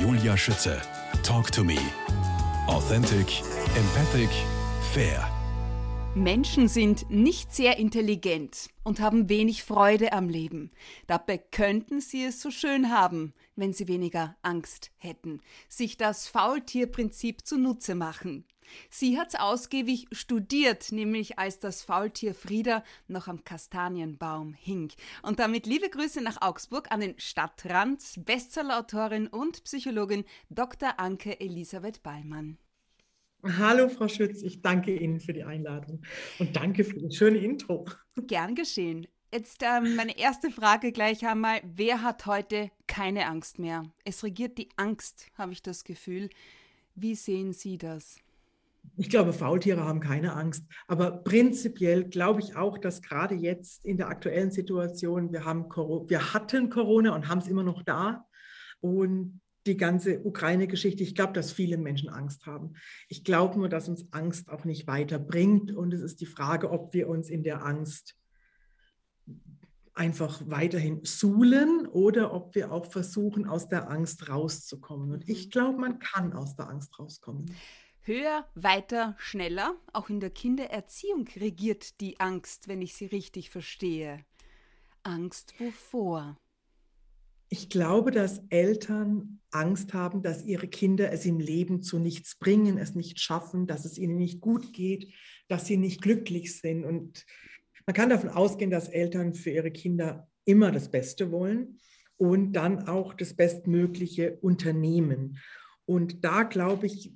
Julia Schütze. Talk to me. Authentic, empathic, fair. Menschen sind nicht sehr intelligent und haben wenig Freude am Leben. Dabei könnten sie es so schön haben, wenn sie weniger Angst hätten, sich das Faultierprinzip zunutze machen. Sie hat's ausgiebig studiert, nämlich als das Faultier Frieda noch am Kastanienbaum hing. Und damit liebe Grüße nach Augsburg an den Stadtrand, Bestsellerautorin und Psychologin Dr. Anke Elisabeth Ballmann. Hallo, Frau Schütz, ich danke Ihnen für die Einladung und danke für das schöne Intro. Gern geschehen. Jetzt ähm, meine erste Frage gleich einmal. Wer hat heute keine Angst mehr? Es regiert die Angst, habe ich das Gefühl. Wie sehen Sie das? Ich glaube, Faultiere haben keine Angst. Aber prinzipiell glaube ich auch, dass gerade jetzt in der aktuellen Situation, wir, haben, wir hatten Corona und haben es immer noch da. Und die ganze Ukraine-Geschichte, ich glaube, dass viele Menschen Angst haben. Ich glaube nur, dass uns Angst auch nicht weiterbringt. Und es ist die Frage, ob wir uns in der Angst einfach weiterhin suhlen oder ob wir auch versuchen, aus der Angst rauszukommen. Und ich glaube, man kann aus der Angst rauskommen. Höher, weiter, schneller. Auch in der Kindererziehung regiert die Angst, wenn ich sie richtig verstehe. Angst wovor? Ich glaube, dass Eltern Angst haben, dass ihre Kinder es im Leben zu nichts bringen, es nicht schaffen, dass es ihnen nicht gut geht, dass sie nicht glücklich sind. Und man kann davon ausgehen, dass Eltern für ihre Kinder immer das Beste wollen und dann auch das Bestmögliche unternehmen. Und da glaube ich,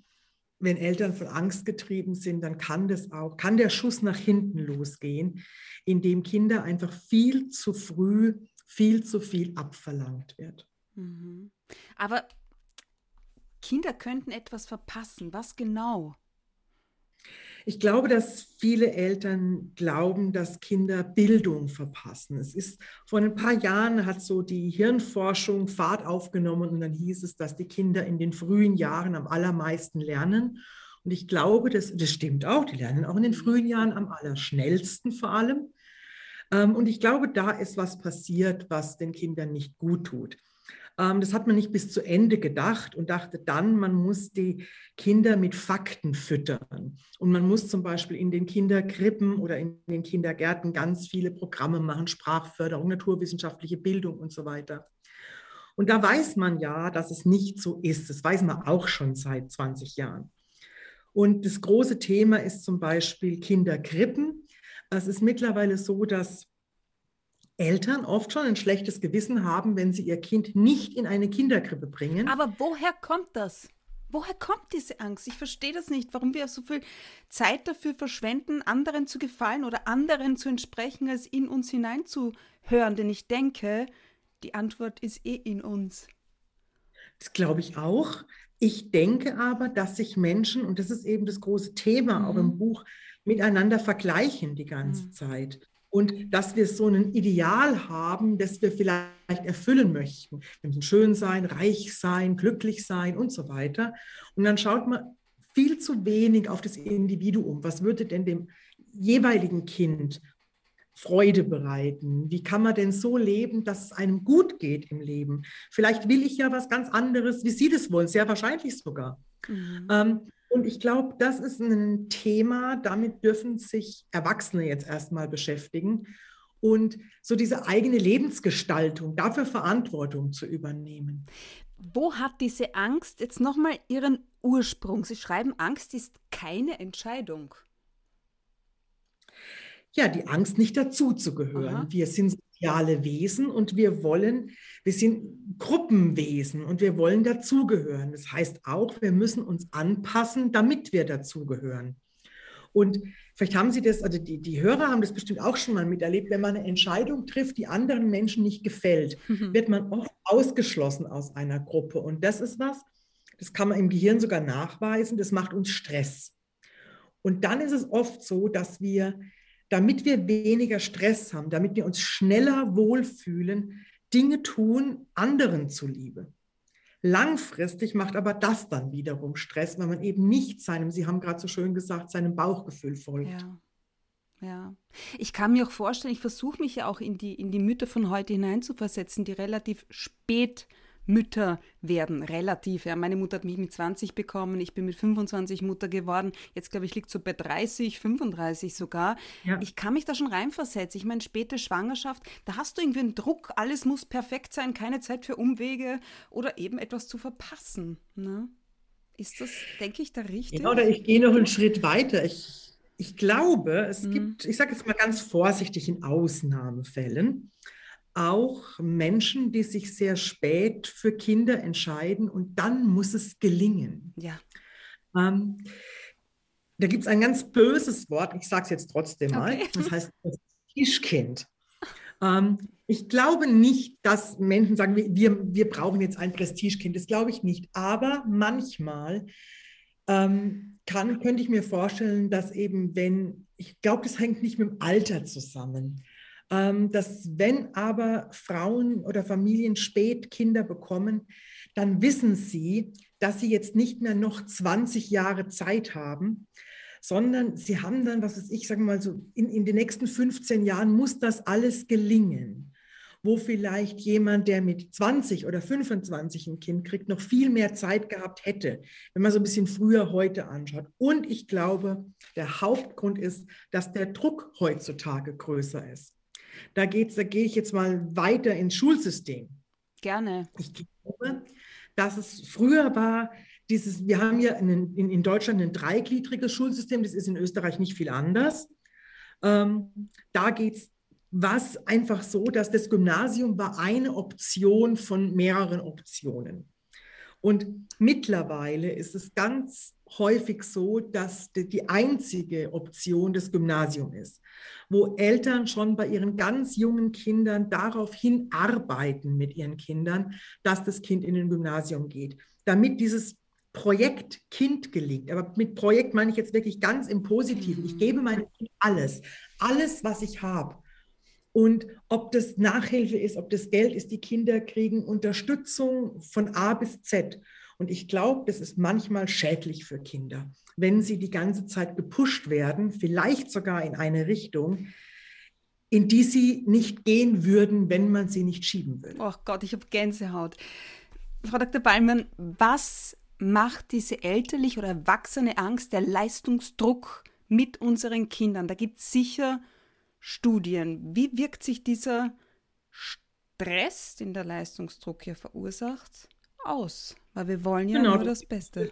wenn Eltern von Angst getrieben sind, dann kann das auch, kann der Schuss nach hinten losgehen, indem Kinder einfach viel zu früh, viel zu viel abverlangt wird. Mhm. Aber Kinder könnten etwas verpassen. Was genau? Ich glaube, dass viele Eltern glauben, dass Kinder Bildung verpassen. Es ist vor ein paar Jahren hat so die Hirnforschung Fahrt aufgenommen und dann hieß es, dass die Kinder in den frühen Jahren am allermeisten lernen. Und ich glaube, das, das stimmt auch. Die lernen auch in den frühen Jahren am allerschnellsten vor allem. Ähm, und ich glaube, da ist was passiert, was den Kindern nicht gut tut. Ähm, das hat man nicht bis zu Ende gedacht und dachte dann, man muss die Kinder mit Fakten füttern. Und man muss zum Beispiel in den Kinderkrippen oder in den Kindergärten ganz viele Programme machen, Sprachförderung, naturwissenschaftliche Bildung und so weiter. Und da weiß man ja, dass es nicht so ist. Das weiß man auch schon seit 20 Jahren. Und das große Thema ist zum Beispiel Kinderkrippen. Es ist mittlerweile so, dass Eltern oft schon ein schlechtes Gewissen haben, wenn sie ihr Kind nicht in eine Kinderkrippe bringen. Aber woher kommt das? Woher kommt diese Angst? Ich verstehe das nicht, warum wir so viel Zeit dafür verschwenden, anderen zu gefallen oder anderen zu entsprechen, als in uns hineinzuhören. Denn ich denke, die Antwort ist eh in uns. Das glaube ich auch. Ich denke aber, dass sich Menschen, und das ist eben das große Thema mhm. auch im mhm. Buch, miteinander vergleichen die ganze mhm. Zeit und dass wir so ein Ideal haben, das wir vielleicht erfüllen möchten. Wir müssen schön sein, reich sein, glücklich sein und so weiter. Und dann schaut man viel zu wenig auf das Individuum. Was würde denn dem jeweiligen Kind Freude bereiten? Wie kann man denn so leben, dass es einem gut geht im Leben? Vielleicht will ich ja was ganz anderes, wie Sie das wollen, sehr wahrscheinlich sogar. Mhm. Ähm, und ich glaube, das ist ein Thema, damit dürfen sich Erwachsene jetzt erstmal beschäftigen und so diese eigene Lebensgestaltung, dafür Verantwortung zu übernehmen. Wo hat diese Angst jetzt nochmal ihren Ursprung? Sie schreiben, Angst ist keine Entscheidung. Ja, die Angst, nicht dazuzugehören. Wir sind soziale Wesen und wir wollen, wir sind Gruppenwesen und wir wollen dazugehören. Das heißt auch, wir müssen uns anpassen, damit wir dazugehören. Und vielleicht haben Sie das, also die, die Hörer haben das bestimmt auch schon mal miterlebt, wenn man eine Entscheidung trifft, die anderen Menschen nicht gefällt, mhm. wird man oft ausgeschlossen aus einer Gruppe. Und das ist was, das kann man im Gehirn sogar nachweisen, das macht uns Stress. Und dann ist es oft so, dass wir damit wir weniger Stress haben, damit wir uns schneller wohlfühlen, Dinge tun, anderen zuliebe. Langfristig macht aber das dann wiederum Stress, weil man eben nicht seinem, Sie haben gerade so schön gesagt, seinem Bauchgefühl folgt. Ja. Ja, ich kann mir auch vorstellen, ich versuche mich ja auch in die, in die Mütter von heute hineinzuversetzen, die relativ spät Mütter werden, relativ. Ja, meine Mutter hat mich mit 20 bekommen, ich bin mit 25 Mutter geworden. Jetzt glaube ich, liegt so bei 30, 35 sogar. Ja. Ich kann mich da schon reinversetzen. Ich meine, späte Schwangerschaft, da hast du irgendwie einen Druck, alles muss perfekt sein, keine Zeit für Umwege oder eben etwas zu verpassen. Ne? Ist das, denke ich, da richtig? Ja, oder ich gehe noch einen Schritt weiter. Ich, ich glaube, es mhm. gibt, ich sage jetzt mal ganz vorsichtig in Ausnahmefällen, auch Menschen, die sich sehr spät für Kinder entscheiden und dann muss es gelingen. Ja. Ähm, da gibt es ein ganz böses Wort, ich sage es jetzt trotzdem mal, okay. das heißt Tischkind. Ähm, ich glaube nicht, dass Menschen sagen, wir, wir brauchen jetzt ein Prestigekind. Das glaube ich nicht. Aber manchmal ähm, kann, könnte ich mir vorstellen, dass eben, wenn, ich glaube, das hängt nicht mit dem Alter zusammen, dass wenn aber Frauen oder Familien spät Kinder bekommen, dann wissen sie, dass sie jetzt nicht mehr noch 20 Jahre Zeit haben, sondern sie haben dann, was weiß ich, sagen wir mal so, in, in den nächsten 15 Jahren muss das alles gelingen wo vielleicht jemand, der mit 20 oder 25 ein Kind kriegt, noch viel mehr Zeit gehabt hätte, wenn man so ein bisschen früher heute anschaut. Und ich glaube, der Hauptgrund ist, dass der Druck heutzutage größer ist. Da, geht's, da gehe ich jetzt mal weiter ins Schulsystem. Gerne. Ich glaube, dass es früher war, dieses, wir haben ja in, in, in Deutschland ein dreigliedriges Schulsystem, das ist in Österreich nicht viel anders. Ähm, da geht es was einfach so, dass das Gymnasium war eine Option von mehreren Optionen. Und mittlerweile ist es ganz häufig so, dass die einzige Option das Gymnasium ist, wo Eltern schon bei ihren ganz jungen Kindern darauf hinarbeiten mit ihren Kindern, dass das Kind in ein Gymnasium geht, damit dieses Projekt Kind gelingt. Aber mit Projekt meine ich jetzt wirklich ganz im Positiven. Ich gebe meinem Kind alles, alles, was ich habe. Und ob das Nachhilfe ist, ob das Geld ist, die Kinder kriegen Unterstützung von A bis Z. Und ich glaube, das ist manchmal schädlich für Kinder, wenn sie die ganze Zeit gepusht werden, vielleicht sogar in eine Richtung, in die sie nicht gehen würden, wenn man sie nicht schieben würde. Oh Gott, ich habe Gänsehaut. Frau Dr. Ballmann, was macht diese elterliche oder erwachsene Angst, der Leistungsdruck mit unseren Kindern? Da gibt es sicher Studien. Wie wirkt sich dieser Stress, den der Leistungsdruck hier verursacht, aus? Weil wir wollen ja genau. nur das Beste.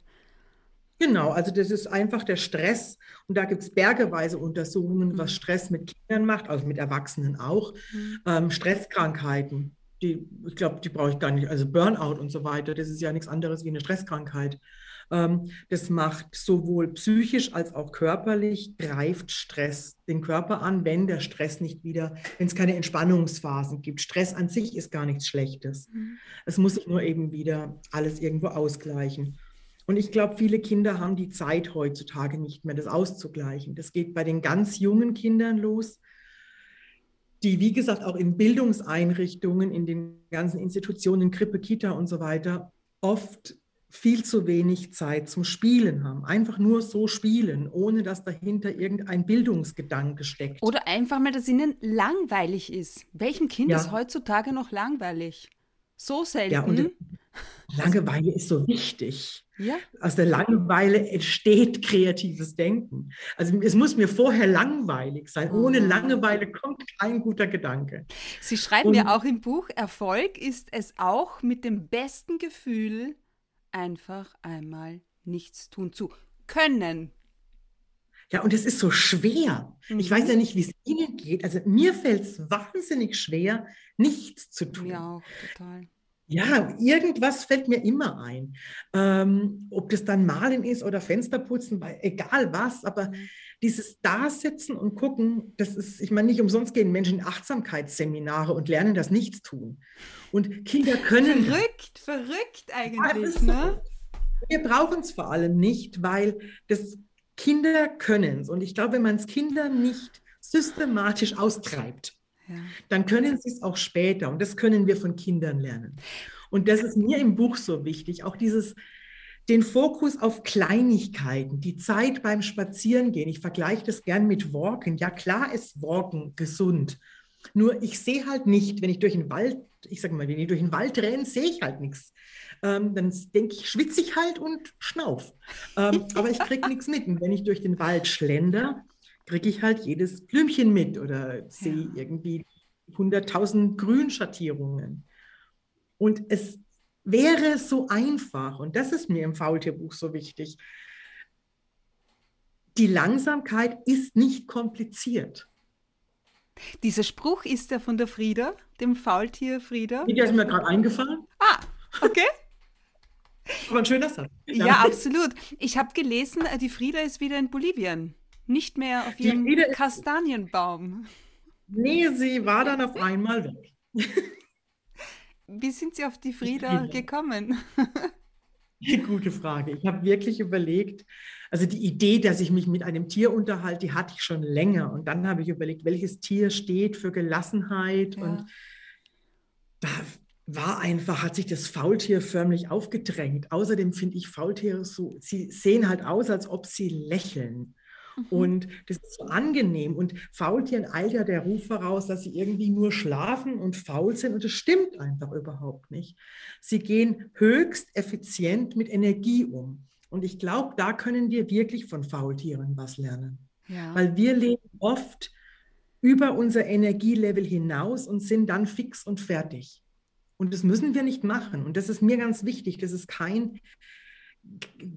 Genau, also das ist einfach der Stress. Und da gibt es bergeweise Untersuchungen, was mhm. Stress mit Kindern macht, also mit Erwachsenen auch. Mhm. Ähm, Stresskrankheiten, die, ich glaube, die brauche ich gar nicht. Also Burnout und so weiter, das ist ja nichts anderes wie eine Stresskrankheit. Ähm, das macht sowohl psychisch als auch körperlich, greift Stress den Körper an, wenn der Stress nicht wieder, wenn es keine Entspannungsphasen gibt. Stress an sich ist gar nichts Schlechtes. Mhm. Es muss sich nur eben wieder alles irgendwo ausgleichen. Und ich glaube, viele Kinder haben die Zeit heutzutage nicht mehr, das auszugleichen. Das geht bei den ganz jungen Kindern los, die, wie gesagt, auch in Bildungseinrichtungen, in den ganzen Institutionen, Krippe, Kita und so weiter, oft viel zu wenig Zeit zum Spielen haben. Einfach nur so spielen, ohne dass dahinter irgendein Bildungsgedanke steckt. Oder einfach mal, dass ihnen langweilig ist. Welchem Kind ja. ist heutzutage noch langweilig? So selten. Ja, Langeweile ist so wichtig. Ja. Aus der Langeweile entsteht kreatives Denken. Also es muss mir vorher langweilig sein. Ohne ah. Langeweile kommt kein guter Gedanke. Sie schreiben ja auch im Buch, Erfolg ist es auch mit dem besten Gefühl, einfach einmal nichts tun zu können. Ja, und es ist so schwer. Mhm. Ich weiß ja nicht, wie es Ihnen geht. Also mir fällt es wahnsinnig schwer, nichts zu tun. Ja, auch total. Ja, irgendwas fällt mir immer ein. Ähm, ob das dann Malen ist oder Fensterputzen, egal was, aber mhm. dieses Dasitzen und Gucken, das ist, ich meine, nicht umsonst gehen Menschen in Achtsamkeitsseminare und lernen das Nichtstun. Und Kinder können. Verrückt, verrückt eigentlich, ja, ne? Wir brauchen es vor allem nicht, weil das Kinder können es. Und ich glaube, wenn man es Kindern nicht systematisch austreibt, dann können sie es auch später. Und das können wir von Kindern lernen. Und das ist mir im Buch so wichtig, auch dieses, den Fokus auf Kleinigkeiten, die Zeit beim Spazierengehen. Ich vergleiche das gern mit Walken. Ja, klar ist Walken gesund. Nur ich sehe halt nicht, wenn ich durch den Wald ich sage mal, wenn ich durch den Wald renne, sehe ich halt nichts. Ähm, dann denke ich, schwitze ich halt und schnauf. Ähm, aber ich kriege nichts mit. Und wenn ich durch den Wald schlender, kriege ich halt jedes Blümchen mit oder sehe ja. irgendwie 100.000 Grünschattierungen. Und es wäre so einfach, und das ist mir im Faultierbuch so wichtig, die Langsamkeit ist nicht kompliziert. Dieser Spruch ist der von der Frieda, dem Faultier Frieda. Der ist mir gerade eingefallen. Ah, okay. Aber ein schöner Satz. Ja, ja absolut. Ich habe gelesen, äh, die Frieda ist wieder in Bolivien. Nicht mehr auf ihrem Kastanienbaum. Nee, sie war dann auf einmal weg. Wie sind Sie auf die Frieda gekommen? Gute Frage. Ich habe wirklich überlegt, also die Idee, dass ich mich mit einem Tier unterhalte, die hatte ich schon länger. Und dann habe ich überlegt, welches Tier steht für Gelassenheit. Ja. Und da war einfach, hat sich das Faultier förmlich aufgedrängt. Außerdem finde ich Faultiere so, sie sehen halt aus, als ob sie lächeln. Mhm. Und das ist so angenehm. Und Faultieren eilt ja der Ruf voraus, dass sie irgendwie nur schlafen und faul sind. Und das stimmt einfach überhaupt nicht. Sie gehen höchst effizient mit Energie um. Und ich glaube, da können wir wirklich von Faultieren was lernen. Ja. Weil wir leben oft über unser Energielevel hinaus und sind dann fix und fertig. Und das müssen wir nicht machen. Und das ist mir ganz wichtig. Das ist kein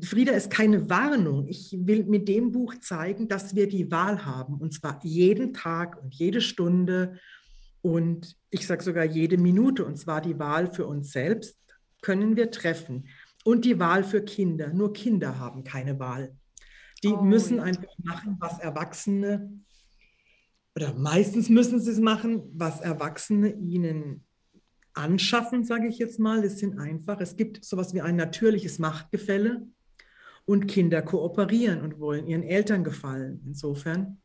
Frieda ist keine Warnung. Ich will mit dem Buch zeigen, dass wir die Wahl haben, und zwar jeden Tag und jede Stunde und ich sage sogar jede Minute, und zwar die Wahl für uns selbst können wir treffen. Und die Wahl für Kinder. Nur Kinder haben keine Wahl. Die oh, müssen einfach machen, was Erwachsene, oder meistens müssen sie es machen, was Erwachsene ihnen anschaffen, sage ich jetzt mal. Das sind einfach, es gibt sowas wie ein natürliches Machtgefälle und Kinder kooperieren und wollen ihren Eltern gefallen. Insofern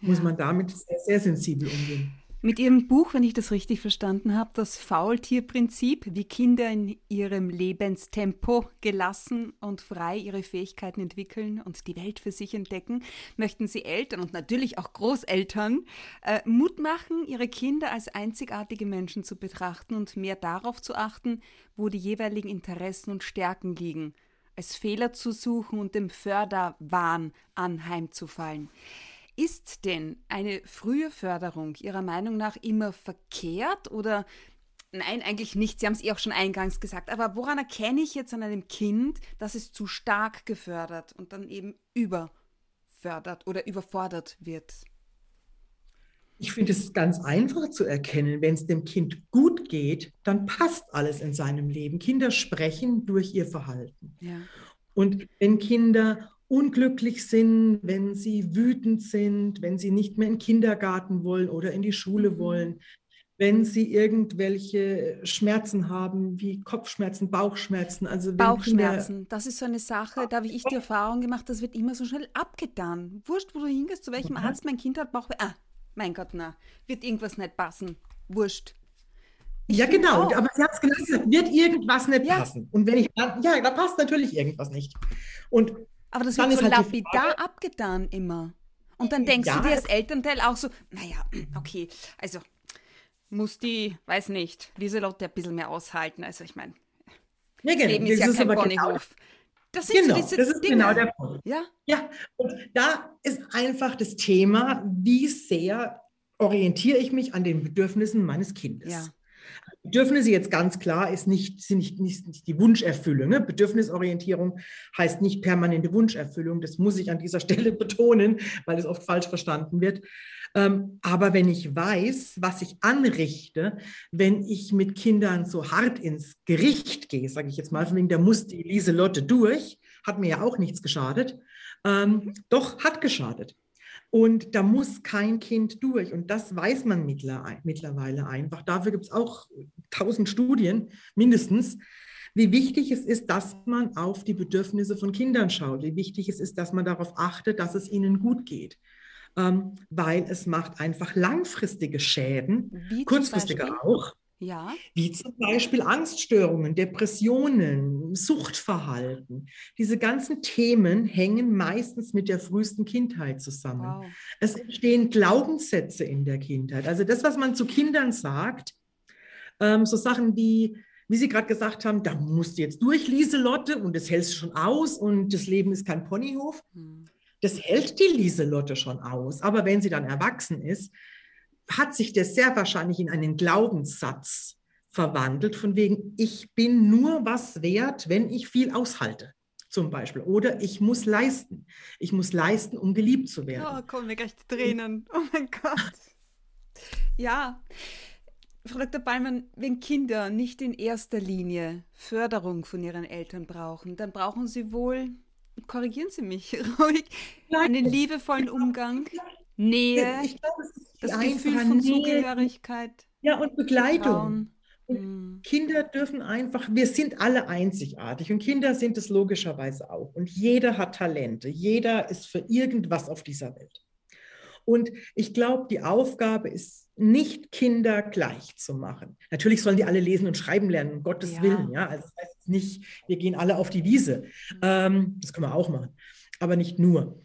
ja. muss man damit sehr, sehr sensibel umgehen. Mit Ihrem Buch, wenn ich das richtig verstanden habe, das Faultierprinzip, wie Kinder in ihrem Lebenstempo gelassen und frei ihre Fähigkeiten entwickeln und die Welt für sich entdecken, möchten Sie Eltern und natürlich auch Großeltern äh, Mut machen, ihre Kinder als einzigartige Menschen zu betrachten und mehr darauf zu achten, wo die jeweiligen Interessen und Stärken liegen, als Fehler zu suchen und dem Förderwahn anheimzufallen. Ist denn eine frühe Förderung Ihrer Meinung nach immer verkehrt oder Nein, eigentlich nicht. Sie haben es eh auch schon eingangs gesagt. Aber woran erkenne ich jetzt an einem Kind, dass es zu stark gefördert und dann eben überfördert oder überfordert wird? Ich finde es ganz einfach zu erkennen, wenn es dem Kind gut geht, dann passt alles in seinem Leben. Kinder sprechen durch ihr Verhalten. Ja. Und wenn Kinder unglücklich sind, wenn sie wütend sind, wenn sie nicht mehr in den Kindergarten wollen oder in die Schule mhm. wollen, wenn sie irgendwelche Schmerzen haben, wie Kopfschmerzen, Bauchschmerzen. Also Bauchschmerzen, Kinder das ist so eine Sache, da habe ich die Erfahrung gemacht, das wird immer so schnell abgetan. Wurscht, wo du hingehst, zu welchem mhm. Arzt mein Kind hat Bauchweh. Ah, mein Gott, na, wird irgendwas nicht passen. Wurscht. Ich ja, genau, auch. aber Sie haben es gesagt, wird irgendwas nicht ja. passen. Und wenn ich, ja, da passt natürlich irgendwas nicht. Und aber das wird so halt lapidar abgetan immer. Und dann denkst ja, du dir als Elternteil auch so, naja, okay, also muss die, weiß nicht, Lieselotte ein bisschen mehr aushalten. Also ich meine, ja, genau. das Leben ist das ja ist kein Ponyhof. Genau. Das sind genau, so diese das ist Dinge. genau der Punkt. Ja? ja, und da ist einfach das Thema, wie sehr orientiere ich mich an den Bedürfnissen meines Kindes. Ja. Bedürfnisse jetzt ganz klar ist nicht, sind nicht, nicht, die Wunscherfüllung. Ne? Bedürfnisorientierung heißt nicht permanente Wunscherfüllung. Das muss ich an dieser Stelle betonen, weil es oft falsch verstanden wird. Ähm, aber wenn ich weiß, was ich anrichte, wenn ich mit Kindern so hart ins Gericht gehe, sage ich jetzt mal, von wegen, da muss die Lieselotte durch, hat mir ja auch nichts geschadet. Ähm, doch, hat geschadet. Und da muss kein Kind durch. Und das weiß man mittlerweile einfach. Dafür gibt es auch tausend Studien mindestens, wie wichtig es ist, dass man auf die Bedürfnisse von Kindern schaut, wie wichtig es ist, dass man darauf achtet, dass es ihnen gut geht. Ähm, weil es macht einfach langfristige Schäden, kurzfristige auch. Ja. Wie zum Beispiel Angststörungen, Depressionen, Suchtverhalten. Diese ganzen Themen hängen meistens mit der frühesten Kindheit zusammen. Wow. Es entstehen Glaubenssätze in der Kindheit. Also das, was man zu Kindern sagt, Ähm, so Sachen wie, wie Sie gerade gesagt haben, da musst du jetzt durch, Lieselotte, und das hältst du schon aus und das Leben ist kein Ponyhof. Hm. Das hält die Lieselotte schon aus. Aber wenn sie dann erwachsen ist, hat sich das sehr wahrscheinlich in einen Glaubenssatz verwandelt, von wegen, ich bin nur was wert, wenn ich viel aushalte, zum Beispiel. Oder ich muss leisten. Ich muss leisten, um geliebt zu werden. Oh, kommen mir gleich die Tränen. Oh mein Gott. Ja, Frau Dr. Ballmann, wenn Kinder nicht in erster Linie Förderung von ihren Eltern brauchen, dann brauchen sie wohl, korrigieren Sie mich ruhig, einen liebevollen Umgang, Nähe, glaub, das Gefühl von Nähe. Zugehörigkeit. Ja, und Begleitung. Und hm. Kinder dürfen einfach, wir sind alle einzigartig und Kinder sind es logischerweise auch. Und jeder hat Talente, jeder ist für irgendwas auf dieser Welt. Und ich glaube, die Aufgabe ist nicht Kinder gleich zu machen. Natürlich sollen die alle lesen und schreiben lernen, um Gottes ja. Willen. Ja, also das heißt nicht, wir gehen alle auf die Wiese. Mhm. Ähm, das können wir auch machen, aber nicht nur.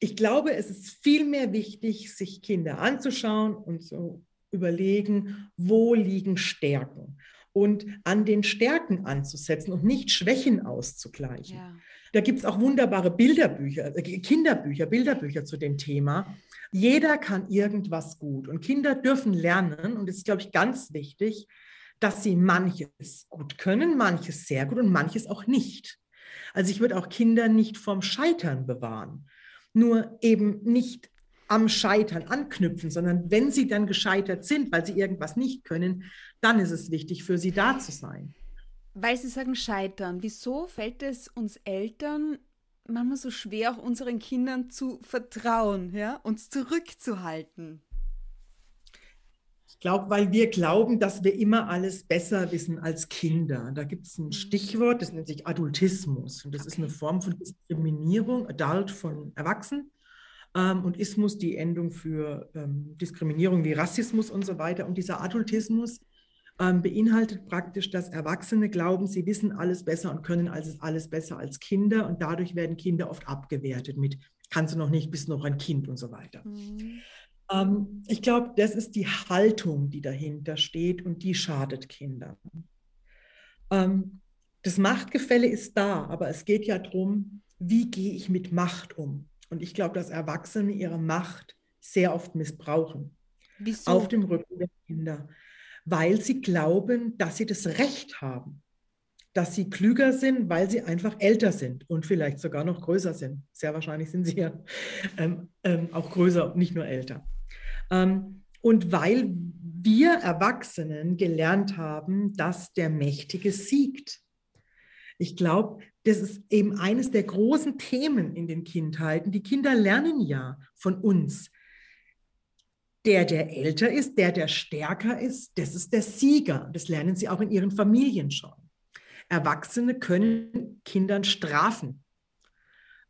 Ich glaube, es ist vielmehr wichtig, sich Kinder anzuschauen und zu überlegen, wo liegen Stärken und an den Stärken anzusetzen und nicht Schwächen auszugleichen. Ja. Da gibt es auch wunderbare Bilderbücher, äh, Kinderbücher, Bilderbücher zu dem Thema. Jeder kann irgendwas gut und Kinder dürfen lernen und es ist, glaube ich, ganz wichtig, dass sie manches gut können, manches sehr gut und manches auch nicht. Also ich würde auch Kinder nicht vom Scheitern bewahren, nur eben nicht am Scheitern anknüpfen, sondern wenn sie dann gescheitert sind, weil sie irgendwas nicht können, dann ist es wichtig, für sie da zu sein. Weil Sie sagen Scheitern, wieso fällt es uns Eltern manchmal so schwer, auch unseren Kindern zu vertrauen, ja, uns zurückzuhalten? Glaube, weil wir glauben, dass wir immer alles besser wissen als Kinder. Da gibt es ein mhm. Stichwort, das nennt sich Adultismus. Und das okay. ist eine Form von Diskriminierung, Adult von Erwachsenen. Ähm, und Ismus die Endung für ähm, Diskriminierung wie Rassismus und so weiter. Und dieser Adultismus ähm, beinhaltet praktisch, dass Erwachsene glauben, sie wissen alles besser und können alles, alles besser als Kinder. Und dadurch werden Kinder oft abgewertet mit, kannst du noch nicht, bist noch ein Kind und so weiter. Mhm. Ähm, ich glaube, das ist die Haltung, die dahinter steht und die schadet Kindern. Ähm, das Machtgefälle ist da, aber es geht ja darum, wie gehe ich mit Macht um? Und ich glaube, dass Erwachsene ihre Macht sehr oft missbrauchen. Wieso? Auf dem Rücken der Kinder weil sie glauben, dass sie das Recht haben, dass sie klüger sind, weil sie einfach älter sind und vielleicht sogar noch größer sind. Sehr wahrscheinlich sind sie ja ähm, ähm, auch größer, nicht nur älter. Ähm, und weil wir Erwachsenen gelernt haben, dass der Mächtige siegt. Ich glaube, das ist eben eines der großen Themen in den Kindheiten. Die Kinder lernen ja von uns, der, der älter ist, der, der stärker ist, das ist der Sieger. Das lernen sie auch in ihren Familien schon. Erwachsene können Kindern strafen.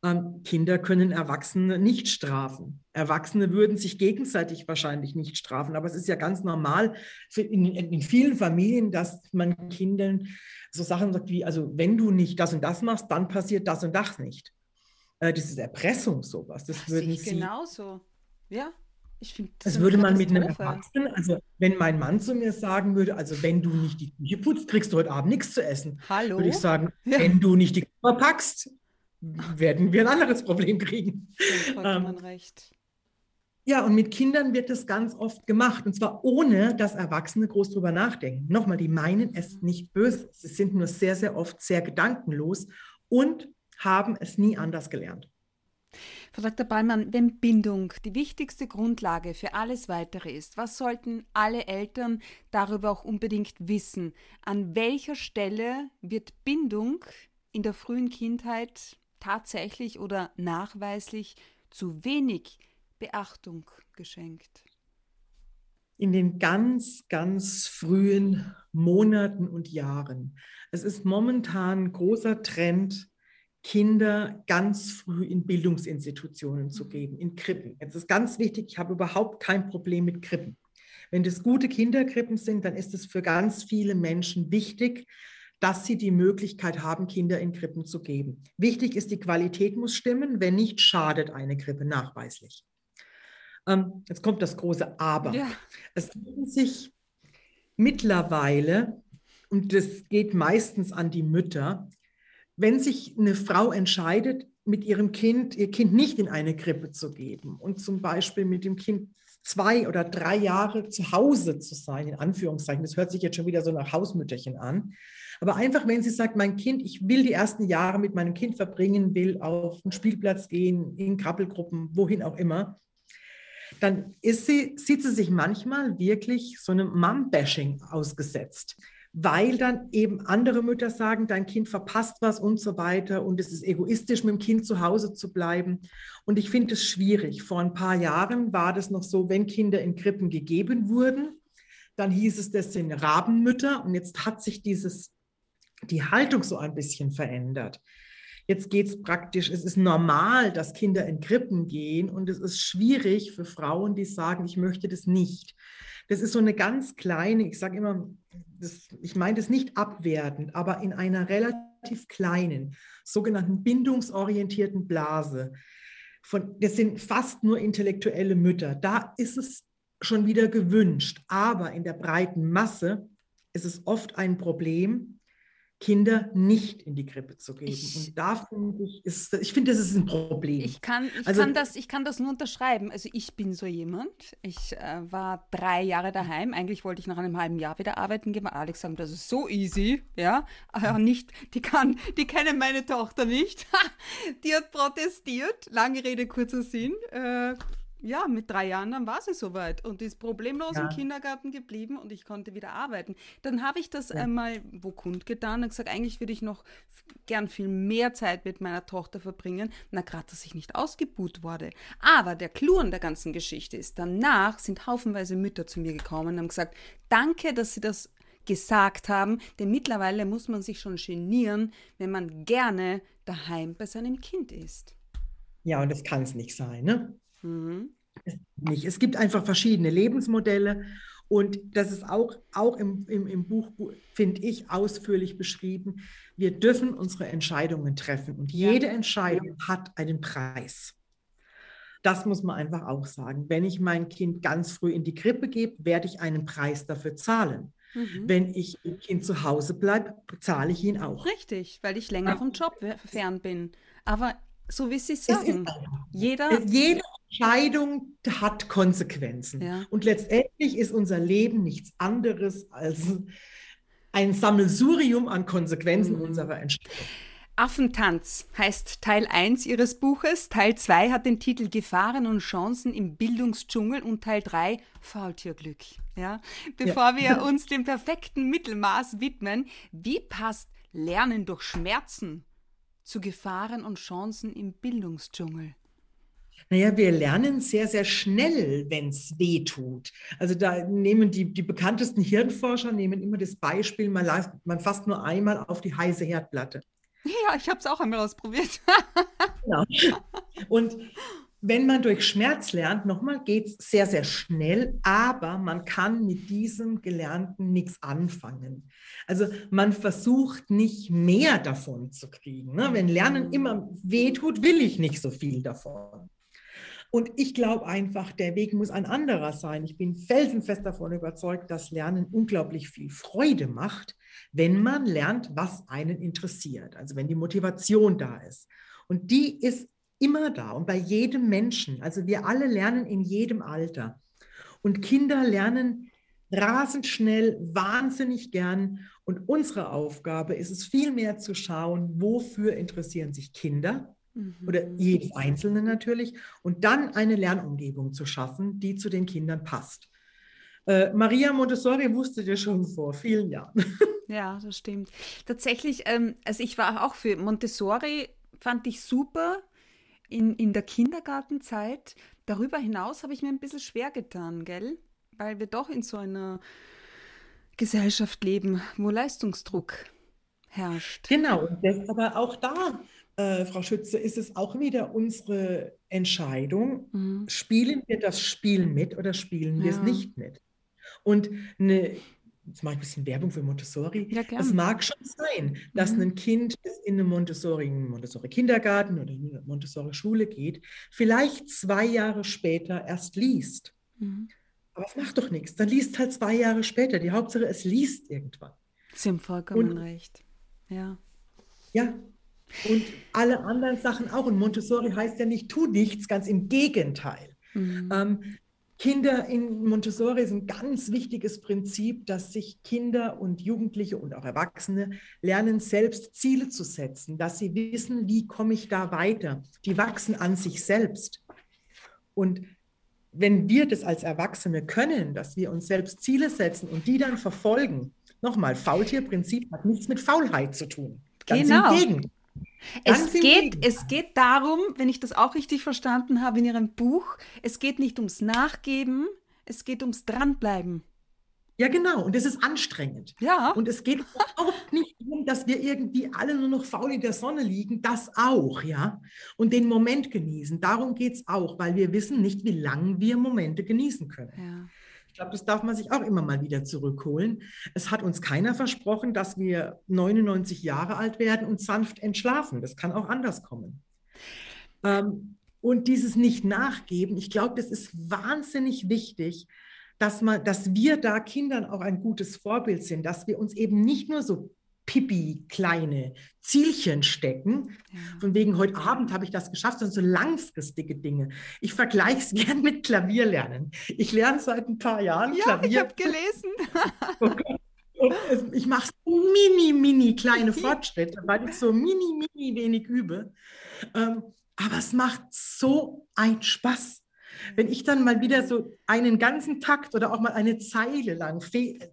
Ähm, Kinder können Erwachsene nicht strafen. Erwachsene würden sich gegenseitig wahrscheinlich nicht strafen, aber es ist ja ganz normal in, in, vielen Familien, dass man Kindern so Sachen sagt wie, also wenn du nicht das und das machst, dann passiert das und das nicht. Äh, das ist Erpressung, sowas. Das, das würden sie genauso. Ja. Ich finde das. Das würde man mit einem Erwachsenen, also wenn mein Mann zu mir sagen würde, also wenn du nicht die Küche putzt, kriegst du heute Abend nichts zu essen. Hallo? Würde ich sagen, ja. wenn du nicht die Küche packst, werden wir ein anderes Problem kriegen. Ja, ähm, recht. Ja, und mit Kindern wird das ganz oft gemacht. Und zwar ohne, dass Erwachsene groß drüber nachdenken. Nochmal, die meinen es nicht böse. Sie sind nur sehr, sehr oft sehr gedankenlos und haben es nie anders gelernt. Frau Dr. Ballmann, wenn Bindung die wichtigste Grundlage für alles Weitere ist, was sollten alle Eltern darüber auch unbedingt wissen? An welcher Stelle wird Bindung in der frühen Kindheit tatsächlich oder nachweislich zu wenig Beachtung geschenkt? In den ganz, ganz frühen Monaten und Jahren. Es ist momentan ein großer Trend, Kinder ganz früh in Bildungsinstitutionen zu geben, in Krippen. Jetzt ist ganz wichtig, ich habe überhaupt kein Problem mit Krippen. Wenn das gute Kinderkrippen sind, dann ist es für ganz viele Menschen wichtig, dass sie die Möglichkeit haben, Kinder in Krippen zu geben. Wichtig ist, die Qualität muss stimmen. Wenn nicht, schadet eine Krippe nachweislich. Ähm, jetzt kommt das große Aber. Ja. Es finden sich mittlerweile, und das geht meistens an die Mütter, wenn sich eine Frau entscheidet, mit ihrem Kind, ihr Kind nicht in eine Krippe zu geben und zum Beispiel mit dem Kind zwei oder drei Jahre zu Hause zu sein, in Anführungszeichen, das hört sich jetzt schon wieder so nach Hausmütterchen an, aber einfach, wenn sie sagt, mein Kind, ich will die ersten Jahre mit meinem Kind verbringen, will auf den Spielplatz gehen, in Krabbelgruppen, wohin auch immer, dann ist sie, sieht sie sich manchmal wirklich so einem Mom-Bashing ausgesetzt weil dann eben andere Mütter sagen, dein Kind verpasst was und so weiter und es ist egoistisch, mit dem Kind zu Hause zu bleiben. Und ich finde es schwierig. Vor ein paar Jahren war das noch so, wenn Kinder in Krippen gegeben wurden, dann hieß es, das sind Rabenmütter und jetzt hat sich dieses, die Haltung so ein bisschen verändert. Jetzt geht es praktisch, es ist normal, dass Kinder in Krippen gehen und es ist schwierig für Frauen, die sagen, ich möchte das nicht. Das ist so eine ganz kleine, ich sage immer, das, ich meine das nicht abwertend, aber in einer relativ kleinen, sogenannten bindungsorientierten Blase. Von, das sind fast nur intellektuelle Mütter. Da ist es schon wieder gewünscht. Aber in der breiten Masse ist es oft ein Problem, Kinder nicht in die Krippe zu geben. Ich, und da finde ich, ist, ich finde, das ist ein Problem. Ich kann, ich, also, kann das, ich kann das nur unterschreiben. Also ich bin so jemand. Ich äh, war drei Jahre daheim. Eigentlich wollte ich nach einem halben Jahr wieder arbeiten gehen. Alex sagt, das ist so easy. Ja, aber nicht, die kann, die kennen meine Tochter nicht. die hat protestiert. Lange Rede, kurzer Sinn. Äh, ja, mit drei Jahren, dann war sie soweit und ist problemlos ja. im Kindergarten geblieben und ich konnte wieder arbeiten. Dann habe ich das ja. einmal wo kundgetan und gesagt, eigentlich würde ich noch gern viel mehr Zeit mit meiner Tochter verbringen. Na, gerade, dass ich nicht ausgebuht wurde. Aber der Clou an der ganzen Geschichte ist, danach sind haufenweise Mütter zu mir gekommen und haben gesagt, danke, dass sie das gesagt haben, denn mittlerweile muss man sich schon genieren, wenn man gerne daheim bei seinem Kind ist. Ja, und das kann es nicht sein, ne? Mhm. Nicht. Es gibt einfach verschiedene Lebensmodelle und das ist auch, auch im, im, im Buch, finde ich, ausführlich beschrieben. Wir dürfen unsere Entscheidungen treffen und jede ja. Entscheidung hat einen Preis. Das muss man einfach auch sagen. Wenn ich mein Kind ganz früh in die Krippe gebe, werde ich einen Preis dafür zahlen. Mhm. Wenn ich im Kind zu Hause bleibe, zahle ich ihn auch. Richtig, weil ich länger vom Job fern bin. Aber so wie Sie sagen, jeder, jede Entscheidung hat Konsequenzen. Ja. Und letztendlich ist unser Leben nichts anderes als ein Sammelsurium an Konsequenzen mhm. unserer Entscheidung. Affentanz heißt Teil 1 Ihres Buches, Teil 2 hat den Titel Gefahren und Chancen im Bildungsdschungel und Teil 3 Faultierglück. Ja? Bevor ja. wir uns dem perfekten Mittelmaß widmen, wie passt Lernen durch Schmerzen zu Gefahren und Chancen im Bildungsdschungel? Naja, wir lernen sehr, sehr schnell, wenn es weh tut. Also da nehmen die, die bekanntesten Hirnforscher nehmen immer das Beispiel, man, man fasst nur einmal auf die heiße Herdplatte. Ja, ich habe es auch einmal ausprobiert. genau. Und wenn man durch Schmerz lernt, nochmal geht es sehr, sehr schnell, aber man kann mit diesem Gelernten nichts anfangen. Also man versucht nicht mehr davon zu kriegen. Ne? Wenn Lernen immer wehtut, will ich nicht so viel davon. Und ich glaube einfach, der Weg muss ein anderer sein. Ich bin felsenfest davon überzeugt, dass Lernen unglaublich viel Freude macht, wenn man lernt, was einen interessiert. Also wenn die Motivation da ist. Und die ist immer da und bei jedem Menschen. Also wir alle lernen in jedem Alter. Und Kinder lernen rasend schnell, wahnsinnig gern. Und unsere Aufgabe ist es vielmehr zu schauen, wofür interessieren sich Kinder mhm. oder jedes Einzelne natürlich und dann eine Lernumgebung zu schaffen, die zu den Kindern passt. Äh, Maria Montessori wusste das schon vor vielen Jahren. Ja, das stimmt. Tatsächlich, ähm, also ich war auch für Montessori, fand ich super in, in der Kindergartenzeit. Darüber hinaus habe ich mir ein bisschen schwer getan, gell? Weil wir doch in so einer Gesellschaft leben, wo Leistungsdruck herrscht. Genau, und das aber auch da äh, Frau Schütze, ist es auch wieder unsere Entscheidung, mhm. spielen wir das Spiel mit oder spielen wir es nicht mit? Und eine, jetzt mache ich ein bisschen Werbung für Montessori. Ja, es mag schon sein, dass mhm. ein Kind, das in einem Montessori, Montessori Kindergarten oder in eine Montessori Schule geht, vielleicht zwei Jahre später erst liest. Mhm. Aber es macht doch nichts. Dann liest halt zwei Jahre später. Die Hauptsache, es liest irgendwann. Sie haben vollkommen und, recht. Ja. Ja. Und alle anderen Sachen auch. Und Montessori heißt ja nicht, tu nichts, ganz im Gegenteil. Mhm. Ähm, Kinder in Montessori ist ein ganz wichtiges Prinzip, dass sich Kinder und Jugendliche und auch Erwachsene lernen, selbst Ziele zu setzen, dass sie wissen, wie komme ich da weiter. Die wachsen an sich selbst. Und wenn wir das als Erwachsene können, dass wir uns selbst Ziele setzen und die dann verfolgen, nochmal, Faultierprinzip hat nichts mit Faulheit zu tun. Ganz genau. im Gegenteil. Es geht, es geht darum, wenn ich das auch richtig verstanden habe in Ihrem Buch, es geht nicht ums Nachgeben, es geht ums Dranbleiben. Ja, genau. Und es ist anstrengend. Ja. Und es geht überhaupt nicht darum, dass wir irgendwie alle nur noch faul in der Sonne liegen. Das auch, ja. Und den Moment genießen. Darum geht es auch, weil wir wissen nicht, wie lange wir Momente genießen können. Ja glaube, das darf man sich auch immer mal wieder zurückholen. Es hat uns keiner versprochen, dass wir 99 Jahre alt werden und sanft entschlafen. Das kann auch anders kommen. Ähm, und dieses Nicht-Nachgeben, ich glaube, das ist wahnsinnig wichtig, dass, man, dass wir da Kindern auch ein gutes Vorbild sind, dass wir uns eben nicht nur so pipi kleine Zielchen stecken. Ja. Von wegen, heute Abend habe ich das geschafft, sondern so langfristige Dinge. Ich vergleiche es gern mit Klavierlernen. Ich lerne seit ein paar Jahren ja, Klavier. ich habe gelesen. Und ich mache so mini, mini kleine Fortschritte, weil ich so mini, mini wenig übe. Ähm, aber es macht so einen Spaß. Wenn ich dann mal wieder so einen ganzen Takt oder auch mal eine Zeile lang,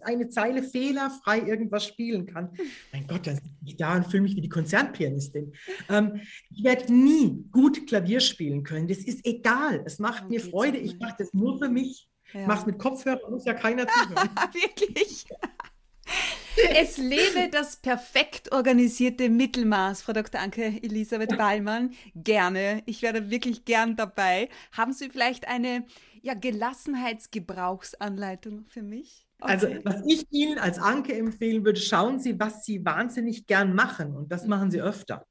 eine Zeile fehlerfrei irgendwas spielen kann, mein Gott, dann sitze ich da und fühle mich wie die Konzertpianistin. Ähm, ich werde nie gut Klavier spielen können. Das ist egal. Es macht mir Freude. Ich mache das nur für mich. Ja. Ich mache es mit Kopfhörer, muss ja keiner zuhören. Wirklich? Es lebe das perfekt organisierte Mittelmaß, Frau Dr. Anke Elisabeth Ballmann. Gerne. Ich wäre wirklich gern dabei. Haben Sie vielleicht eine ja, Gelassenheitsgebrauchsanleitung für mich? Also, okay. Also, was ich Ihnen als Anke empfehlen würde, schauen Sie, was Sie wahnsinnig gern machen. Und das machen Sie öfter.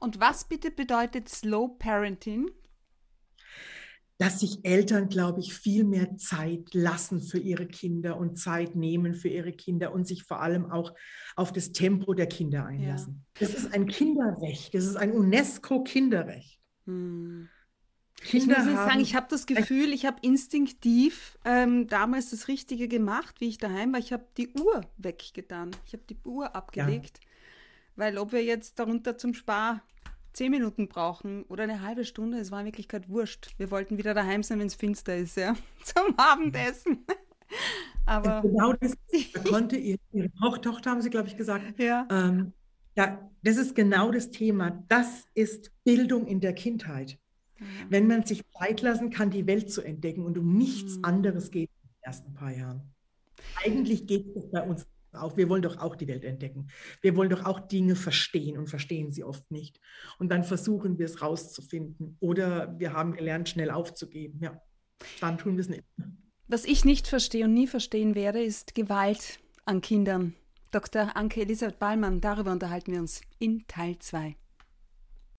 Und was bitte bedeutet Slow Parenting? Dass sich Eltern, glaube ich, viel mehr Zeit lassen für ihre Kinder und Zeit nehmen für ihre Kinder und sich vor allem auch auf das Tempo der Kinder einlassen. Ja. Das ist ein Kinderrecht, das ist ein UNESCO-Kinderrecht. Hm. Kinder ich muss sagen, ich habe das Gefühl, ich habe instinktiv ähm, damals das Richtige gemacht, wie ich daheim war. Ich habe die Uhr weggetan. Ich habe die Uhr abgelegt. Ja. Weil ob wir jetzt darunter zum Spar zehn Minuten brauchen oder eine halbe Stunde, es war in Wirklichkeit wurscht. Wir wollten wieder daheim sein, wenn es finster ist, ja, zum Abendessen. Aber genau das da konnte ihr, ihre Tochter, haben Sie, glaube ich, gesagt. Ja. Ähm, ja, das ist genau das Thema. Das ist Bildung in der Kindheit. Ja. Wenn man sich Zeit lassen kann, die Welt zu entdecken und um nichts mhm. anderes geht in den ersten paar Jahren. Eigentlich geht es bei uns auch, wir wollen doch auch die Welt entdecken. Wir wollen doch auch Dinge verstehen und verstehen sie oft nicht. Und dann versuchen wir es rauszufinden. Oder wir haben gelernt, schnell aufzugeben. Ja, dann tun wir es nicht. Was ich nicht verstehe und nie verstehen werde, ist Gewalt an Kindern. Dr. Anke Elisabeth Ballmann, darüber unterhalten wir uns in Teil 2.